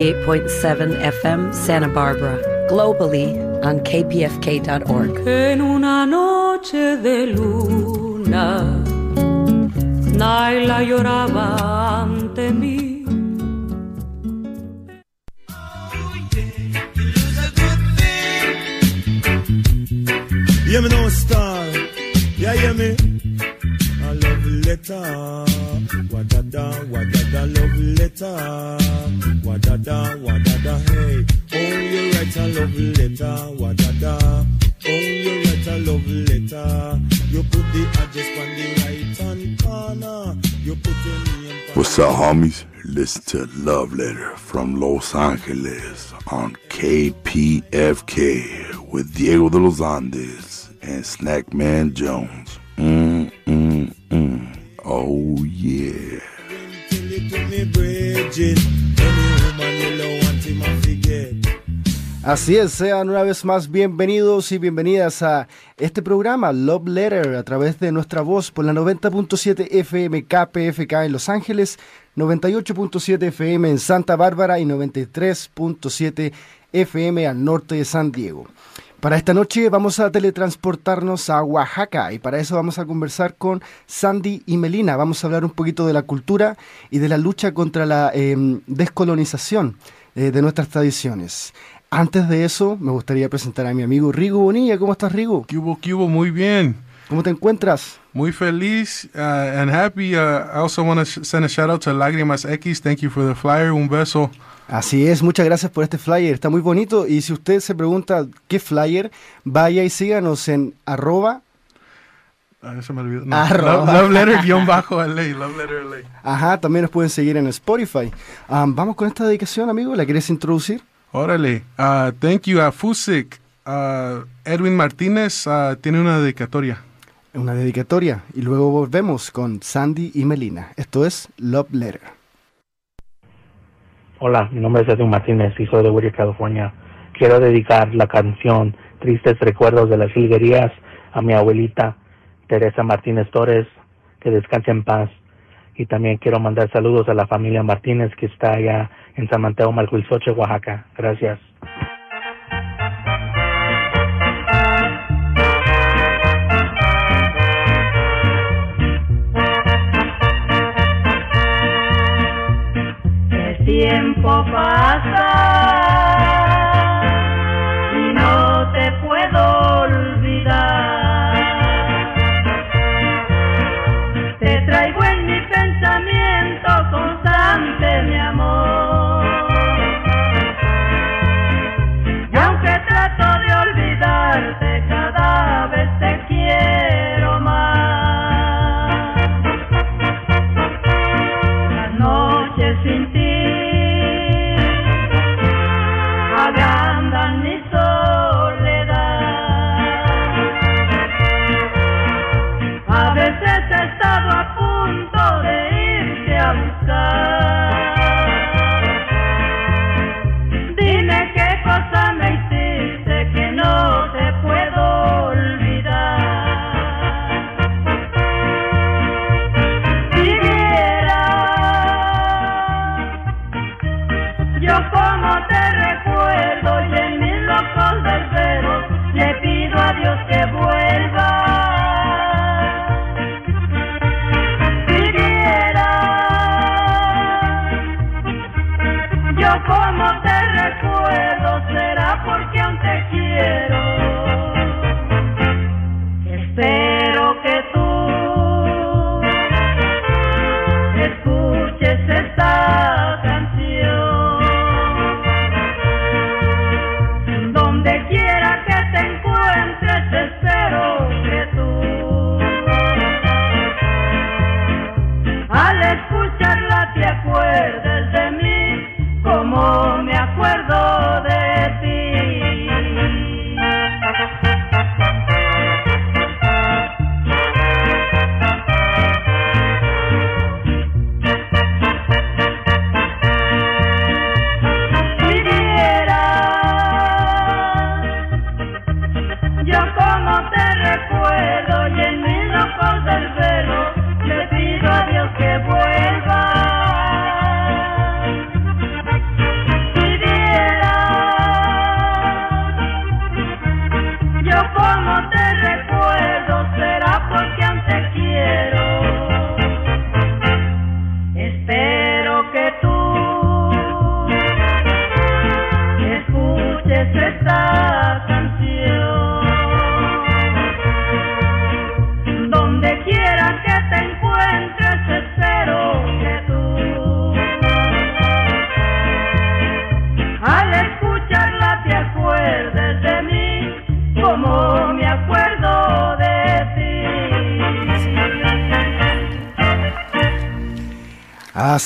8.7 FM Santa Barbara, globally on kpfk.org. En una noche de luna, Naila lloraba ante mí. Yeah, me know letter. Wadada, wadada, love letter. Wadada, wadada, hey. Oh, you write a love letter. Wadada. Oh, you write a love letter. You put the address on the right hand corner. You put your name. What's up, homies? Listen to Love Letter from Los Angeles on KPFK with Diego de los Andes and Snackman Jones. Mm, mm, mm. Oh, yeah. Así es, sean una vez más bienvenidos y bienvenidas a este programa Love Letter a través de nuestra voz por la 90.7 FM KPFK en Los Ángeles, 98.7 FM en Santa Bárbara y 93.7 FM al norte de San Diego. Para esta noche vamos a teletransportarnos a Oaxaca y para eso vamos a conversar con Sandy y Melina. Vamos a hablar un poquito de la cultura y de la lucha contra la eh, descolonización eh, de nuestras tradiciones. Antes de eso, me gustaría presentar a mi amigo Rigo Bonilla. ¿Cómo estás, Rigo? Muy bien. ¿Cómo te encuentras? Muy feliz uh, and happy. Uh, I also want to send a shout out to Lágrimas X. Thank you for the flyer. Un beso. Así es, muchas gracias por este flyer, está muy bonito y si usted se pregunta qué flyer, vaya y síganos en arroba, Ah, se me olvidó. No. Arroba. Love, love letter guion bajo LA. Love letter LA. ajá, también nos pueden seguir en Spotify. Um, vamos con esta dedicación, amigo, ¿la quieres introducir? Órale. Uh, thank you a Fusik. Uh, Edwin Martínez uh, tiene una dedicatoria. Una dedicatoria y luego volvemos con Sandy y Melina. Esto es Love Letter. Hola, mi nombre es Edwin Martínez y soy de Whittier, California. Quiero dedicar la canción Tristes Recuerdos de las Hilguerías a mi abuelita Teresa Martínez Torres, que descanse en paz. Y también quiero mandar saludos a la familia Martínez que está allá en San Mateo, Malcuilzoche, Oaxaca. Gracias. Tiempo pasa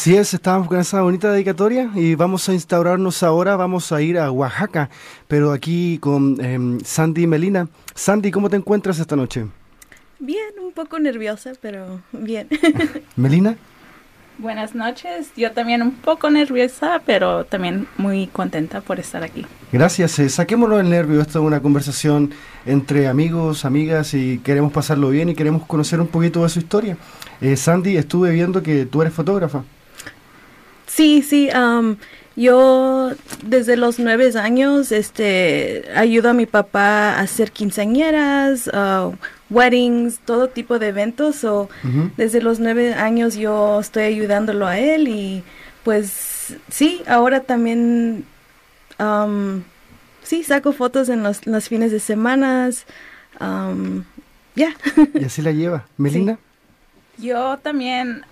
Así es, estamos con esa bonita dedicatoria y vamos a instaurarnos ahora, vamos a ir a Oaxaca, pero aquí con em, Sandy Melina. Sandy, ¿cómo te encuentras esta noche? Bien, un poco nerviosa, pero bien. Melina. Buenas noches, yo también un poco nerviosa, pero también muy contenta por estar aquí. Gracias, eh, saquémonos el nervio, esto es una conversación entre amigos, amigas y queremos pasarlo bien y queremos conocer un poquito de su historia. Eh, Sandy, estuve viendo que tú eres fotógrafa. Sí, sí, um, yo desde los nueve años este, ayudo a mi papá a hacer quinceañeras, uh, weddings, todo tipo de eventos. O Desde los nueve años yo estoy ayudándolo a él y pues sí, ahora también um, sí saco fotos en los, fines de semanas. Um, ya. Y así la lleva. Melinda. Yo también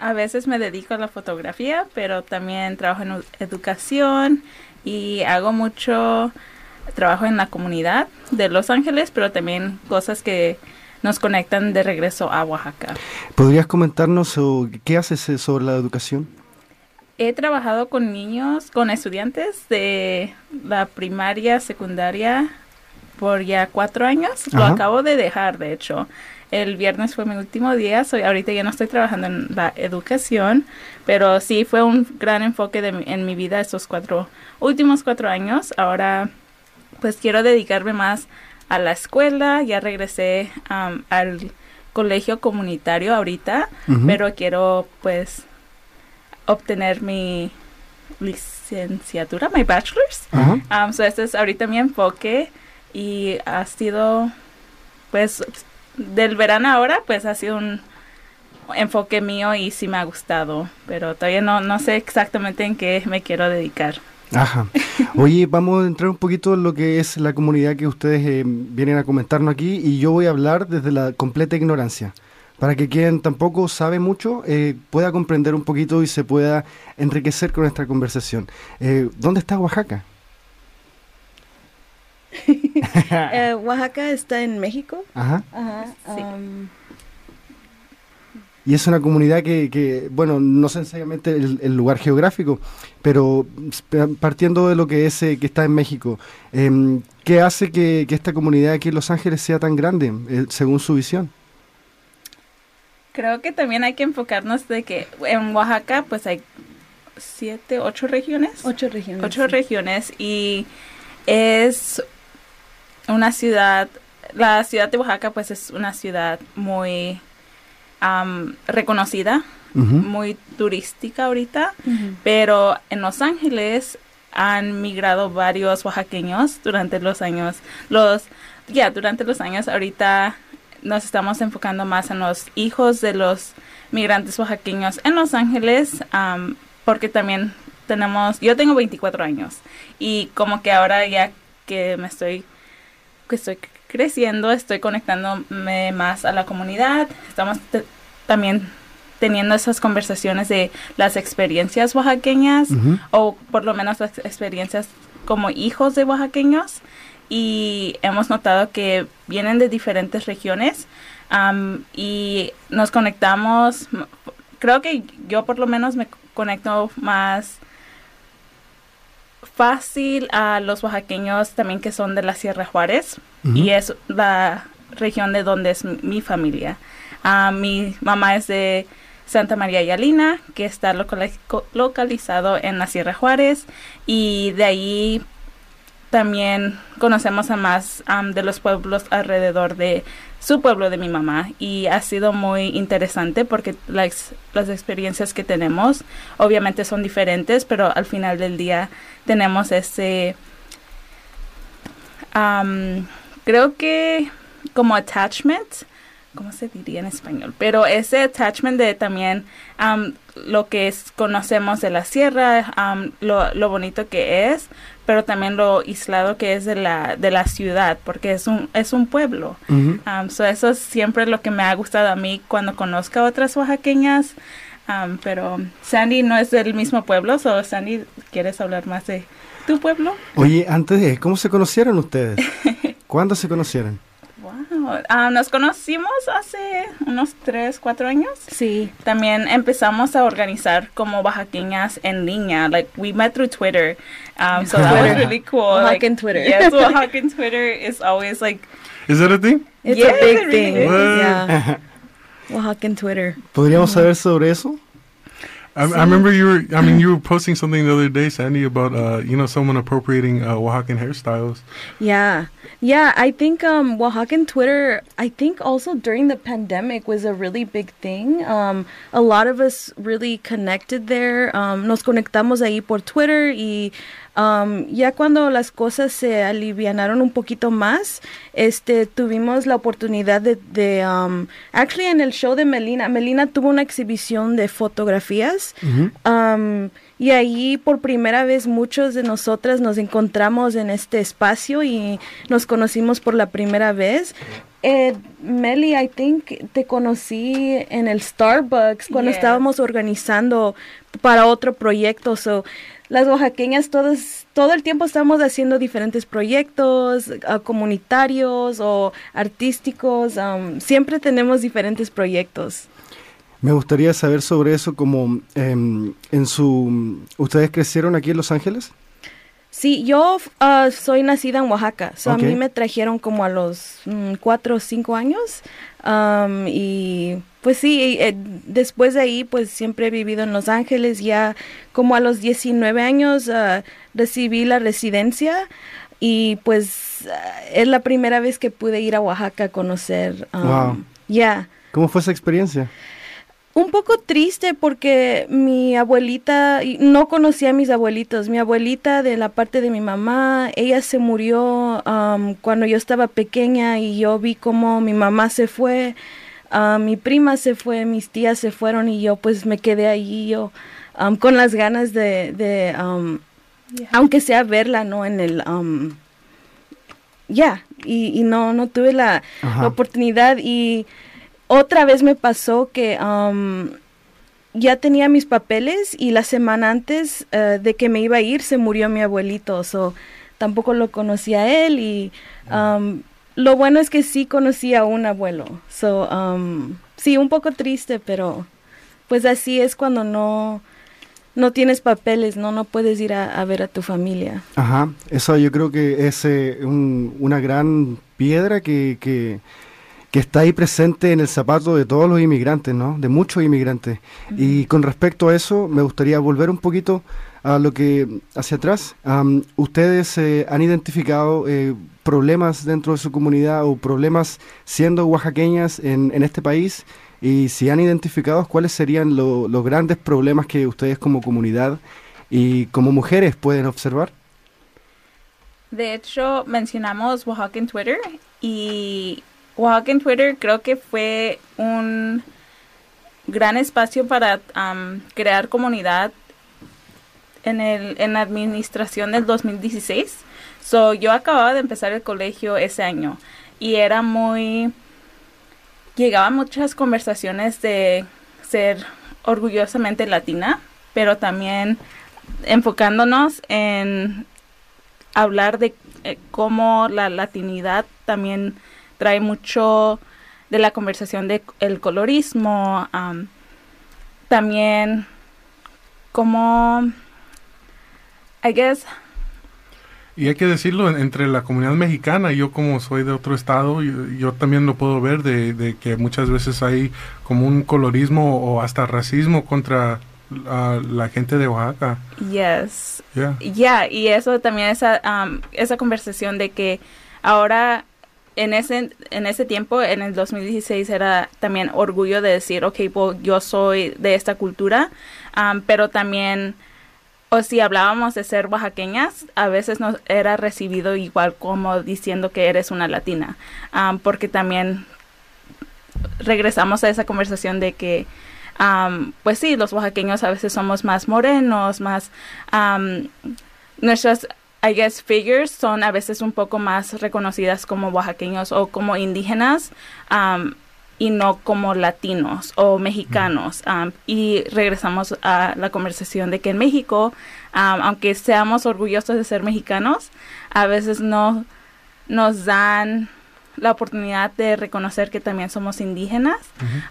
a veces me dedico a la fotografía, pero también trabajo en educación y hago mucho trabajo en la comunidad de Los Ángeles, pero también cosas que nos conectan de regreso a Oaxaca. ¿Podrías comentarnos qué haces eh, sobre la educación? He trabajado con niños, con estudiantes de la primaria, secundaria, por ya cuatro años. Lo acabo de dejar, de hecho. El viernes fue mi último día, soy, ahorita ya no estoy trabajando en la educación, pero sí fue un gran enfoque de, en mi vida estos cuatro últimos cuatro años. Ahora pues quiero dedicarme más a la escuela, ya regresé al colegio comunitario ahorita, pero quiero pues obtener mi licenciatura, mi bachelor's. so este es ahorita mi enfoque y ha sido pues del verano ahora, pues ha sido un enfoque mío y sí me ha gustado, pero todavía no, no sé exactamente en qué me quiero dedicar. Ajá. Oye, vamos a entrar un poquito en lo que es la comunidad que ustedes eh, vienen a comentarnos aquí y yo voy a hablar desde la completa ignorancia, para que quien tampoco sabe mucho eh, pueda comprender un poquito y se pueda enriquecer con nuestra conversación. Eh, ¿Dónde está Oaxaca? Eh, Oaxaca está en México. Ajá. Um, y es una comunidad que, bueno, no sé necesariamente el, lugar geográfico, pero partiendo de lo que es eh, que está en México, em, ¿qué hace que, esta comunidad aquí en Los Ángeles sea tan grande, eh, según su visión? Creo que también hay que enfocarnos de que en Oaxaca pues hay siete, ocho regiones. Ocho regiones. Ocho regiones y es una ciudad, la ciudad de Oaxaca pues es una ciudad muy reconocida, muy turística ahorita, pero en Los Ángeles han migrado varios oaxaqueños durante los años, los, ya, durante los años ahorita nos estamos enfocando más en los hijos de los migrantes oaxaqueños en Los Ángeles, porque también tenemos, yo tengo 24 años y como que ahora ya que me estoy que estoy creciendo, estoy conectándome más a la comunidad, estamos también teniendo esas conversaciones de las experiencias oaxaqueñas o por lo menos las experiencias como hijos de oaxaqueños. Y hemos notado que vienen de diferentes regiones y nos conectamos, creo que yo por lo menos me conecto más fácil a los oaxaqueños también que son de la Sierra Juárez y es la región de donde es mi, familia. Ah, mi mamá es de Santa María Yalina, que está localizado en la Sierra Juárez y de ahí también conocemos a más de los pueblos alrededor de su pueblo de mi mamá y ha sido muy interesante porque las, las experiencias que tenemos obviamente son diferentes, pero al final del día tenemos ese, creo que como attachment, ¿cómo se diría en español? Pero ese attachment de también lo que es, conocemos de la sierra, lo, lo, bonito que es, pero también lo aislado que es de la, de la ciudad, porque es un, es un pueblo. Um, eso es siempre lo que me ha gustado a mí cuando conozco a otras oaxaqueñas. Um, pero Sandy no es del mismo pueblo, so Sandy, ¿quieres hablar más de tu pueblo? Oye, antes de, ¿cómo se conocieron ustedes? ¿Cuándo se conocieron? Ah, nos conocimos hace unos 3, 4 años. Sí. También empezamos a organizar como oaxaqueñas en línea. Like, we met through Twitter. Um, so that was really cool. Oaxacan like, Twitter. Yes, Oaxacan Twitter is always like, Is that a thing? It's Yes, a big it really thing. is. Yeah. Oaxacan Twitter. ¿Podríamos saber sobre eso? I, I remember you were. I mean, you were posting something the other day, Sandy, about uh, you know, someone appropriating uh, Oaxacan hairstyles. Yeah. Yeah, I think um Oaxacan Twitter I think also during the pandemic was a really big thing. Um a lot of us really connected there. Um nos conectamos ahí por Twitter y um, ya cuando las cosas se alivianaron un poquito más, este tuvimos la oportunidad de, de um, actually en el show de Melina, Melina tuvo una exhibición de fotografías. Um, y ahí por primera vez muchos de nosotras nos encontramos en este espacio y nos conocimos por la primera vez. Eh, Meli, I think te conocí en el Starbucks cuando Yes. estábamos organizando para otro proyecto. So, las oaxaqueñas todas, todo el tiempo estamos haciendo diferentes proyectos ah, comunitarios o artísticos. siempre tenemos diferentes proyectos. Me gustaría saber sobre eso, como em, en su... ¿Ustedes crecieron aquí en Los Ángeles? Sí, yo ah, soy nacida en Oaxaca. So. A mí me trajeron como a los mm, cuatro o cinco años. Am, y pues sí, eh, después de ahí pues siempre he vivido en Los Ángeles. Ya como a los 19 años ah, recibí la residencia y pues ah, es la primera vez que pude ir a Oaxaca a conocer. Wow. Ya. ¿Cómo fue esa experiencia? Un poco triste porque mi abuelita, y no conocía a mis abuelitos, mi abuelita de la parte de mi mamá, ella se murió am, cuando yo estaba pequeña y yo vi cómo mi mamá se fue, ah, mi prima se fue, mis tías se fueron y yo pues me quedé ahí yo am, con las ganas de, de am, aunque sea verla, ¿no? En el... am, ya, y, y no, no tuve la oportunidad y otra vez me pasó que um, ya tenía mis papeles y la semana antes eh, de que me iba a ir se murió mi abuelito, so tampoco lo conocí a él y um, lo bueno es que sí conocí a un abuelo, so um, sí un poco triste, pero pues así es cuando no no tienes papeles, no no puedes ir a, a ver a tu familia. Ajá, eso yo creo que es eh, un- una gran piedra que, que, que está ahí presente en el zapato de todos los inmigrantes, ¿no? De muchos inmigrantes. Y con respecto a eso, me gustaría volver un poquito a lo que hacia atrás. ¿Ustedes eh, han identificado eh, problemas dentro de su comunidad o problemas siendo oaxaqueñas en, en este país? Y si han identificado, ¿cuáles serían lo- los grandes problemas que ustedes como comunidad y como mujeres pueden observar? De hecho, mencionamos Oaxaca en Twitter y Oaxaca en Twitter creo que fue un gran espacio para crear comunidad en, el, en la administración del 2016. So, yo acababa de empezar el colegio ese año y era muy... Llegaban muchas conversaciones de ser orgullosamente latina, pero también enfocándonos en hablar de eh, cómo la latinidad también trae mucho de la conversación de el colorismo, am, también como, I guess, Y hay que decirlo, en- entre la comunidad mexicana, yo como soy de otro estado, yo, yo también lo puedo ver de, de que muchas veces hay como un colorismo o hasta racismo contra la gente de Oaxaca. yes, Yeah. Ya, y eso también esa am, esa conversación de que ahora en ese en ese tiempo en el 2016 era también orgullo de decir, ok, pues yo soy de esta cultura, am, pero también o si hablábamos de ser oaxaqueñas, a veces nos era recibido igual como diciendo que eres una latina, porque también regresamos a esa conversación de que am, pues sí, los oaxaqueños a veces somos más morenos, más nuestras I guess figures son a veces un poco más reconocidas como oaxaqueños o como indígenas am, y no como latinos o mexicanos. am, y regresamos a la conversación de que en México, am, aunque seamos orgullosos de ser mexicanos, a veces no nos dan la oportunidad de reconocer que también somos indígenas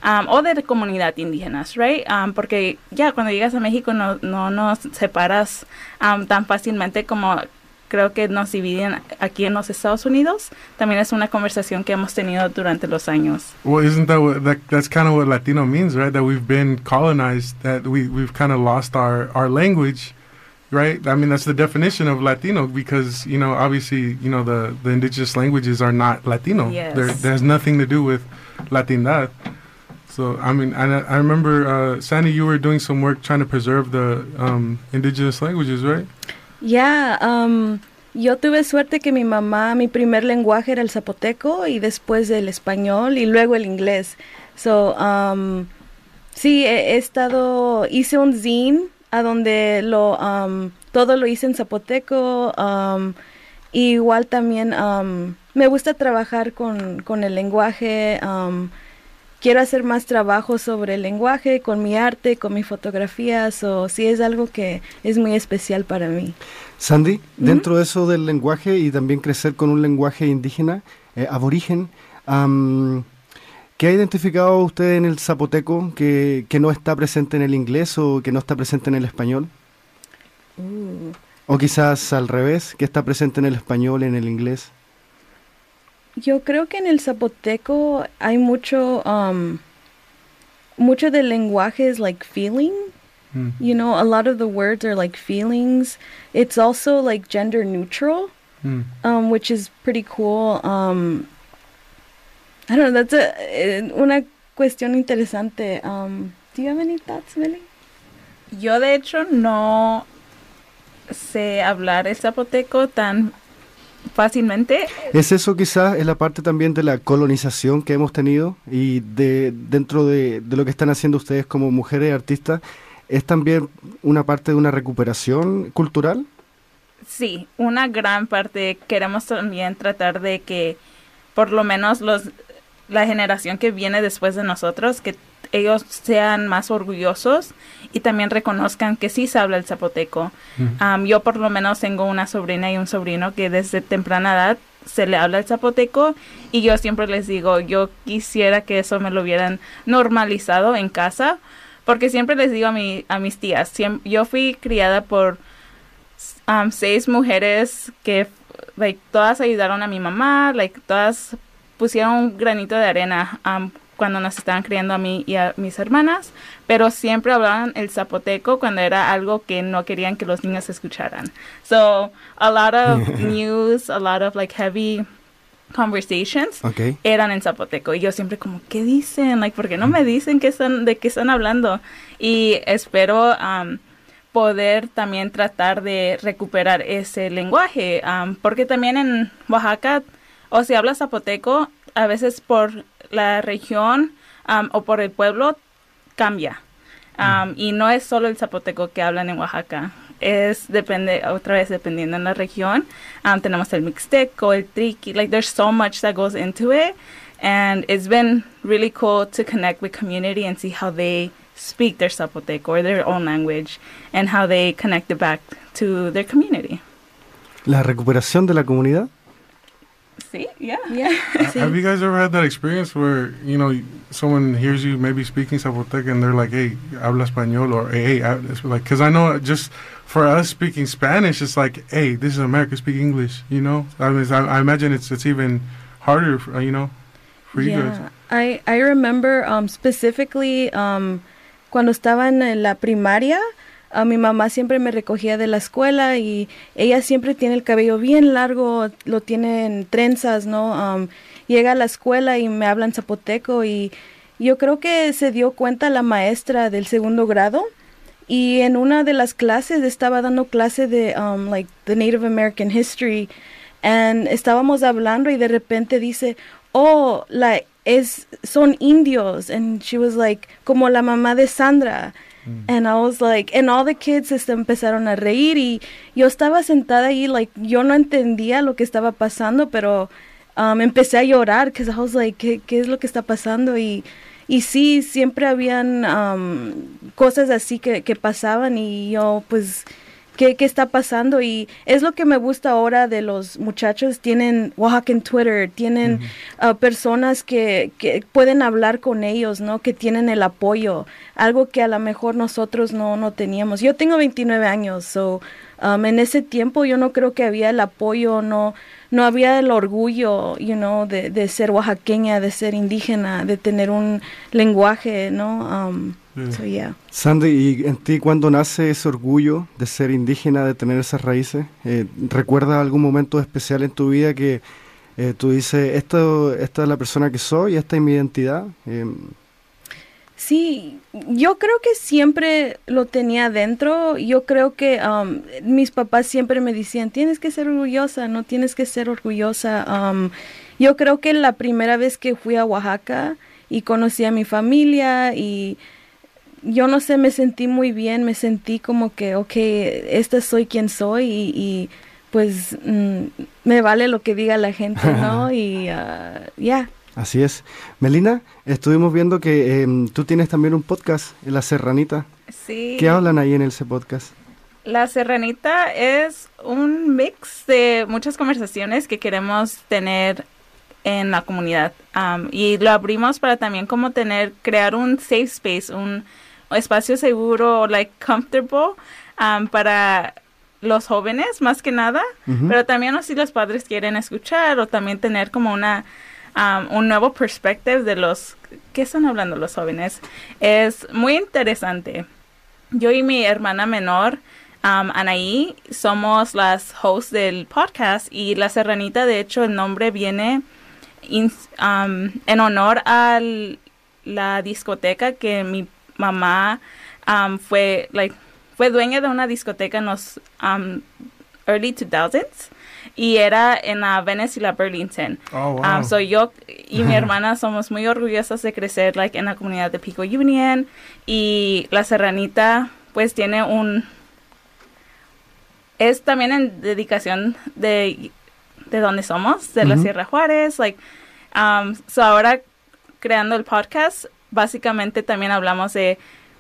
um, o de comunidad indígenas, right? Um, porque ya cuando llegas a México no, no nos separas um, tan fácilmente como creo que nos dividen aquí en los Estados Unidos. También es una conversación que hemos tenido durante los años. Well, isn't that what that, that's kind of what Latino means, right? That we've been colonized, that we we've kind of lost our our language, right? I mean, that's the definition of Latino because you know, obviously, you know, the the indigenous languages are not Latino. Yes. There there's nothing to do with Latindad. So I mean, I I remember uh, Sandy, you were doing some work trying to preserve the um, indigenous languages, right? Ya, um, yo tuve suerte que mi mamá, mi primer lenguaje era el zapoteco y después el español y luego el inglés. So, um, sí, he, he estado, hice un zine a donde lo, um, todo lo hice en zapoteco. um, igual también me gusta trabajar con, con el lenguaje. Quiero hacer más trabajo sobre el lenguaje, con mi arte, con mi fotografía. So, sí es algo que es muy especial para mí. Sandy, dentro de eso del lenguaje y también crecer con un lenguaje indígena, eh, aborigen, ¿qué ha identificado usted en el zapoteco que, que no está presente en el inglés o que no está presente en el español? Uh. O quizás al revés, que está presente en el español, en el inglés. Yo creo que en el zapoteco hay mucho, um, mucho del lenguaje es like feeling. Mm. You know, a lot of the words are like feelings. It's also like gender neutral, Mm. um, which is pretty cool. Um, I don't know. That's a eh, una cuestión interesante. Um, do you have any thoughts, Millie? Yo de hecho no sé hablar el zapoteco tan fácilmente. ¿Es eso quizás es la parte también de la colonización que hemos tenido y de dentro de, de lo que están haciendo ustedes como mujeres artistas? ¿Es también una parte de una recuperación cultural? Sí, una gran parte queremos también tratar de que por lo menos los la generación que viene después de nosotros que ellos sean más orgullosos y también reconozcan que sí se habla el zapoteco. Yo por lo menos tengo una sobrina y un sobrino que desde temprana edad se le habla el zapoteco y yo siempre les digo, yo quisiera que eso me lo hubieran normalizado en casa, porque siempre les digo a, mi, a mis tías, siem- yo fui criada por um, seis mujeres que like, todas ayudaron a mi mamá, like, todas pusieron un granito de arena um, cuando nos estaban criando a mí y a mis hermanas, pero siempre hablaban el zapoteco cuando era algo que no querían que los niños escucharan. So, a lot of news, a lot of like heavy conversations Ok. eran en zapoteco y yo siempre como qué dicen like por qué no me dicen qué están de qué están hablando y espero um, poder también tratar de recuperar ese lenguaje um, porque también en Oaxaca o si hablas zapoteco a veces por la región um, o por el pueblo cambia. Um, y no es solo el zapoteco que hablan en Oaxaca es depende otra vez dependiendo en la región. Tenemos el mixteco el triqui like there's so much that goes into it and it's been really cool to connect with community and see how they speak their zapoteco or their own language and how they connect it back to their community. ¿La recuperación de la comunidad? See yeah Yeah. sí. Have you guys ever had that experience where you know someone hears you maybe speaking Zapotec and they're like, "Hey, habla español," or "Hey, hab-" it's like," because I know just for us speaking Spanish, it's like, "Hey, this is America, speak English," you know. I mean, I, I imagine it's it's even harder, for, uh, you know, for you guys. Yeah, I I remember um, specifically um, cuando estaba en la primaria, a mi mamá siempre me recogía de la escuela y ella siempre tiene el cabello bien largo, lo tiene en trenzas, ¿no? Llega a la escuela y me habla en zapoteco y yo creo que se dio cuenta la maestra del segundo grado y en una de las clases estaba dando clase de um, like the Native American history and estábamos hablando y de repente dice oh la es son indios and she was like como la mamá de Sandra and I was like and all the kids se empezaron a reír y yo estaba sentada ahí like yo no entendía lo que estaba pasando pero um, empecé a llorar because I was like ¿qué, qué es lo que está pasando y y sí, siempre habían um, cosas así que, que pasaban y yo pues qué, qué está pasando y es lo que me gusta ahora de los muchachos. Tienen Oaxaca Twitter, tienen uh, personas que, que pueden hablar con ellos, ¿no? Que tienen el apoyo, algo que a lo mejor nosotros no, no teníamos. Yo tengo 29 años, so um, en ese tiempo yo no creo que había el apoyo, no no había el orgullo, you know, de, de ser oaxaqueña, de ser indígena, de tener un lenguaje, ¿no? Um, so, yeah. Sandy, ¿y en ti cuándo nace ese orgullo de ser indígena, de tener esas raíces? Eh, ¿Recuerdas algún momento especial en tu vida que eh, tú dices, esto, esta es la persona que soy, esta es mi identidad? Eh, Sí, yo creo que siempre lo tenía dentro. Yo creo que um, mis papás siempre me decían, tienes que ser orgullosa, no tienes que ser orgullosa. Um, yo creo que la primera vez que fui a Oaxaca y conocí a mi familia y yo no sé, me sentí muy bien, me sentí como que, ok, esta soy quien soy y, y pues mm, me vale lo que diga la gente, ¿no? y uh, ya. Así es. Melina, estuvimos viendo que em, tú tienes también un podcast, La Serranita. Sí. ¿Qué hablan ahí en ese podcast? La Serranita es un mix de muchas conversaciones que queremos tener en la comunidad. Um, y lo abrimos para también como tener, crear un safe space, un espacio seguro, like comfortable, um, para los jóvenes más que nada, Ujú. pero también si los padres quieren escuchar o también tener como una um, un nuevo perspective de los ¿qué están hablando los jóvenes? Es muy interesante. Yo y mi hermana menor um, Anaí somos las hosts del podcast y la serranita de hecho el nombre viene in- um, en honor a la discoteca que mi mamá um, fue like fue dueña de una discoteca en los um, early 2000s y era en la Venice y la Burlington. Oh, wow. Um, so yo y mi hermana somos muy orgullosas de crecer like en la comunidad de Pico Union y la Serranita pues tiene un es también en dedicación de de donde somos, de la. Sierra Juárez, like um, so ahora creando el podcast básicamente también hablamos de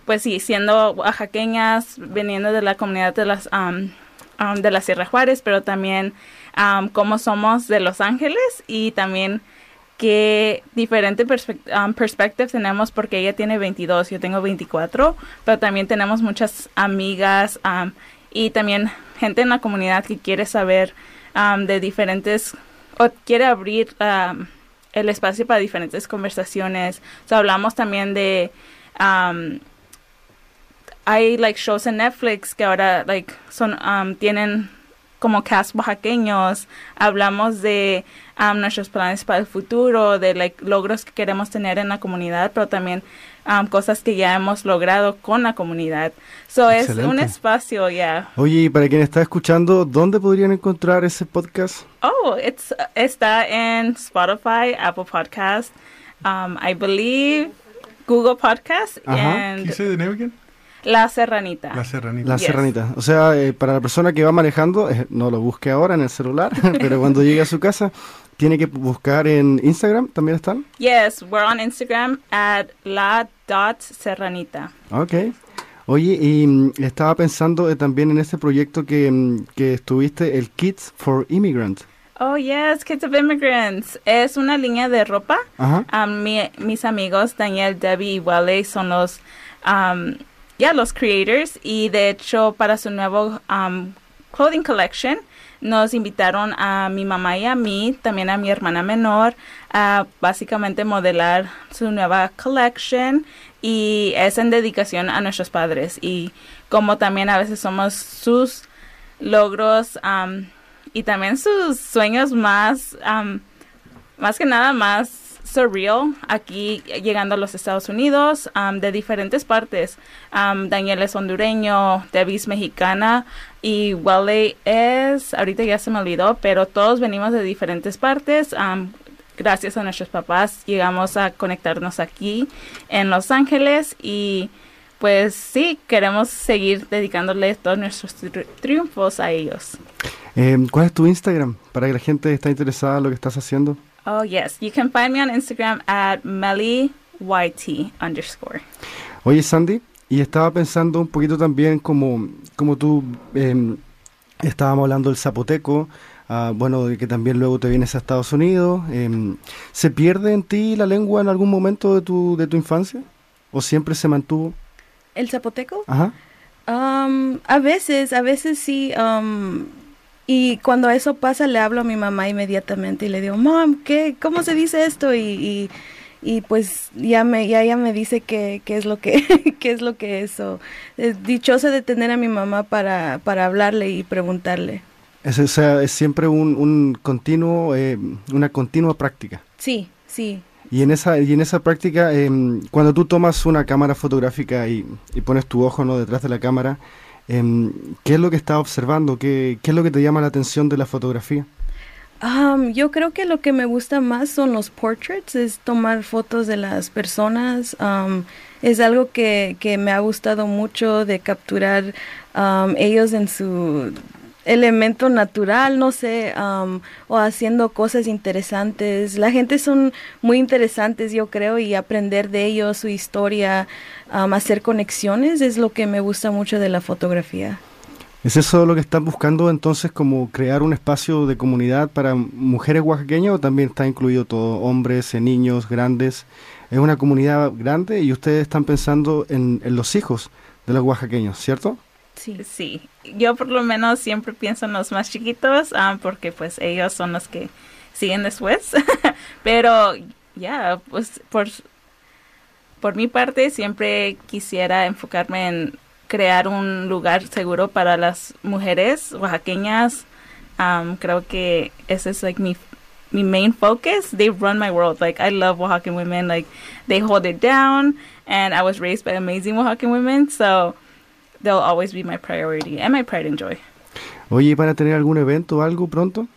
pues sí, siendo oaxaqueñas, veniendo de la comunidad de las um, um, de la Sierra Juárez, pero también um, cómo somos de Los Ángeles y también qué diferente perspect um, perspective tenemos porque ella tiene 22, yo tengo 24, pero también tenemos muchas amigas y también gente en la comunidad que quiere saber de diferentes o quiere abrir el espacio para diferentes conversaciones. So, hablamos también de um, hay like shows en Netflix que ahora like son um, tienen como cast oaxaqueños hablamos de um, nuestros planes para el futuro de like logros que queremos tener en la comunidad pero también um, cosas que ya hemos logrado con la comunidad so es un Excelente. espacio ya Oye, y para quien está escuchando, ¿dónde podrían encontrar ese podcast? Oh, it's está en Spotify, Apple Podcast, um, I believe Google Podcast, Ajá. say the name again? La Serranita. La Serranita. La Yes. Serranita. O sea, eh, para la persona que va manejando, eh, no lo busque ahora en el celular, pero cuando llegue a su casa, tiene que buscar en Instagram, ¿también están? Yes, we're on Instagram at la dot serranita. Ok. Oye, y mm, estaba pensando eh, también en este proyecto que, mm, que estuviste, el Kids for Immigrant. Oh, yes, Kids of Immigrants. Es una línea de ropa. Um, mi- mis amigos Daniel, Debbie y Wale son los, um, ya los creators y de hecho para su nuevo um, clothing collection nos invitaron a mi mamá y a mí, también a mi hermana menor, a básicamente modelar su nueva collection y es en dedicación a nuestros padres. Y como también a veces somos sus logros um, y también sus sueños más más que nada más surreal aquí llegando a los Estados Unidos um, de diferentes partes. Um, Daniel es hondureño, Debbie mexicana y Wale es, ahorita ya se me olvidó, pero todos venimos de diferentes partes. Gracias a nuestros papás llegamos a conectarnos aquí en Los Ángeles y pues sí, queremos seguir dedicándole todos nuestros tri- triunfos a ellos. Eh, ¿Cuál es tu Instagram? Para que la gente esté interesada en lo que estás haciendo. Oh, yes. You can find me on Instagram at mellyYT underscore. Oye, Sandy, Y estaba pensando un poquito también como, como tú em, estábamos hablando del zapoteco, ah, bueno, de que también luego te vienes a Estados Unidos. em, ¿Se pierde en ti la lengua en algún momento de tu, de tu infancia? ¿O siempre se mantuvo? ¿El zapoteco? Ajá. Um, a veces, a veces sí. um, y cuando eso pasa, le hablo a mi mamá inmediatamente y le digo, Mom, ¿qué, ¿cómo se dice esto? Y, y, y pues ya me, ya ella me dice qué, qué es lo que, qué es lo que es. So, es dichosa de tener a mi mamá para, para hablarle y preguntarle. Es, o sea, es siempre un, un continuo, eh, una continua práctica. Sí, sí. Y en esa, y en esa práctica, em, cuando tú tomas una cámara fotográfica y, y pones tu ojo ¿no? detrás de la cámara, ¿qué es lo que estás observando? ¿Qué, ¿Qué es lo que te llama la atención de la fotografía? Um, yo creo que lo que me gusta más son los portraits, es tomar fotos de las personas. Um, es algo que, que me ha gustado mucho de capturar um, ellos en su elemento natural, no sé, um, o haciendo cosas interesantes. La gente son muy interesantes, yo creo, y aprender de ellos, su historia, hacer conexiones es lo que me gusta mucho de la fotografía. ¿Es eso lo que están buscando entonces como crear un espacio de comunidad para mujeres oaxaqueñas también está incluido todo, hombres, eh, niños, grandes? Es una comunidad grande y ustedes están pensando en, en los hijos de los oaxaqueños, ¿cierto? Sí. Sí, yo por lo menos siempre pienso en los más chiquitos ah, porque pues ellos son los que siguen después. Pero ya, pues por, por mi parte siempre quisiera enfocarme en crear un lugar seguro para las mujeres oaxaqueñas. Um, creo que ese es like mi mi main focus. They run my world. Like I love Oaxacan women. Like they hold it down, and I was raised by amazing Oaxacan women, so they'll always be my priority and my pride and joy. Oye, ¿y ¿van a tener algún evento o algo pronto?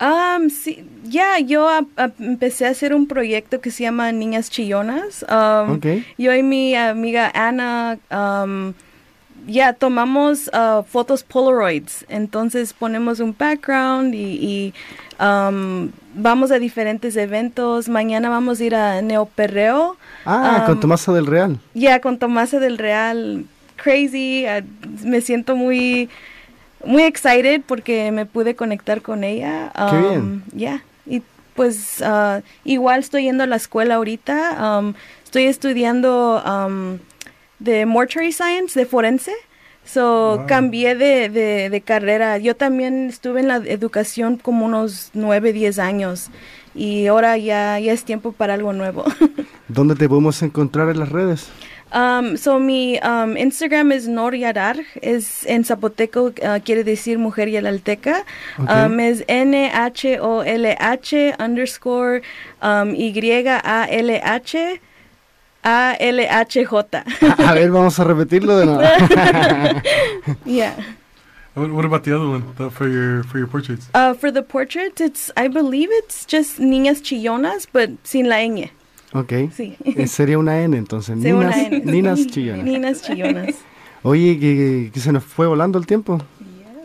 Um, sí, ya, yo a- a- empecé a hacer un proyecto que se llama Niñas Chillonas. Um, Ok. Yo y mi amiga Ana, um, ya tomamos uh, fotos Polaroids. Entonces ponemos un background y, y, um, vamos a diferentes eventos. Mañana vamos a ir a Neoperreo. Ah, con Um, Tomasa del Real. Ya, con Tomasa del Real, crazy, ah, me siento muy, muy excited porque me pude conectar con ella. Qué Um, bien. Ya, y pues ah, igual estoy yendo a la escuela ahorita, um, estoy estudiando um, de mortuary science, de forense. So, Wow. cambié de, de, de carrera. Yo también estuve en la educación como unos 9, 10 años y ahora ya, ya es tiempo para algo nuevo. ¿Dónde te podemos encontrar en las redes? Um, so mi um, Instagram es Noriadar, es en zapoteco, uh, quiere decir mujer yalteca. Ok. Um, es N-H-O-L-H underscore um, Y-A-L-H A-L-H-J. A, a ver, vamos a repetirlo de nuevo. yeah. What, what about the other one the, for your for your portraits? Uh, for the portrait, it's, I believe it's just niñas chillonas, but sin la ñ. ok. Sí. Eh, Sería una N entonces. Sí, una Ninas, N. ninas chillonas. Ninas chillonas. Oye, que, que se nos fue volando el tiempo.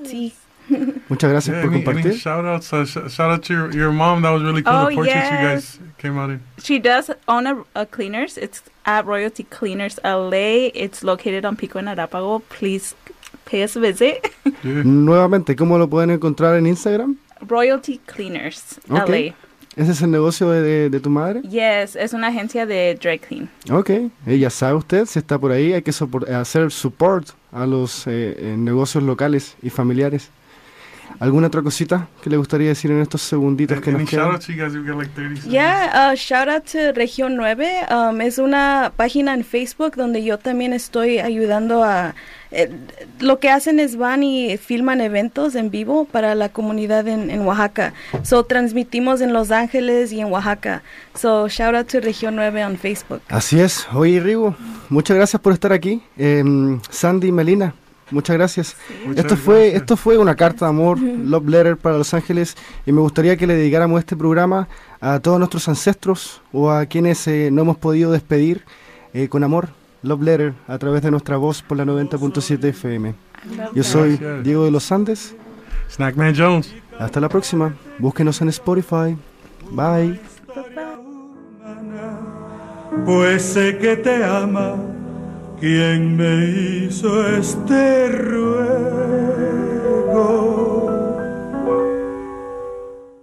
Sí. Muchas gracias Yeah, por any, any compartir. shout outs? Uh, sh- shout out to your, your mom. That was really cool. Oh, the portraits you yes. guys came out in. She does own a, a cleaners. It's at Royalty Cleaners LA. It's located on Pico en Arapago. Please pay us a visit. Yeah. Nuevamente, ¿cómo lo pueden encontrar en Instagram? Royalty Cleaners. LA. ¿Ese es el negocio de, de- de tu madre? Yes, es una agencia de dry clean. Ok, ella sabe usted, si está por ahí, hay que sopor- hacer support a los eh, eh, negocios locales y familiares. ¿Alguna otra cosita que le gustaría decir en estos segunditos que Any nos shout quedan? outs? You guys, we got like 30 seconds. Yeah, uh, shout out to Región 9. Um, es una página en Facebook donde yo también estoy ayudando a... eh, lo que hacen es van y filman eventos en vivo para la comunidad en, en Oaxaca. So, transmitimos en Los Ángeles y en Oaxaca. So, shout out to Región 9 on Facebook. Así es. Oye, Rigo, muchas gracias por estar aquí. Em, Sandy y Melina, muchas gracias. Muchas Esto fue, gracias. esto fue una carta de amor, Love Letter para Los Ángeles, y me gustaría que le dedicáramos este programa a todos nuestros ancestros o a quienes eh, no hemos podido despedir eh, con amor. Love Letter a través de nuestra voz por la 90.7 FM. Yo soy. Diego de los Andes. Snackman Jones. Hasta la próxima. Búsquenos en Spotify. Bye. Pues sé que te ama ¿Quién me hizo este ruego?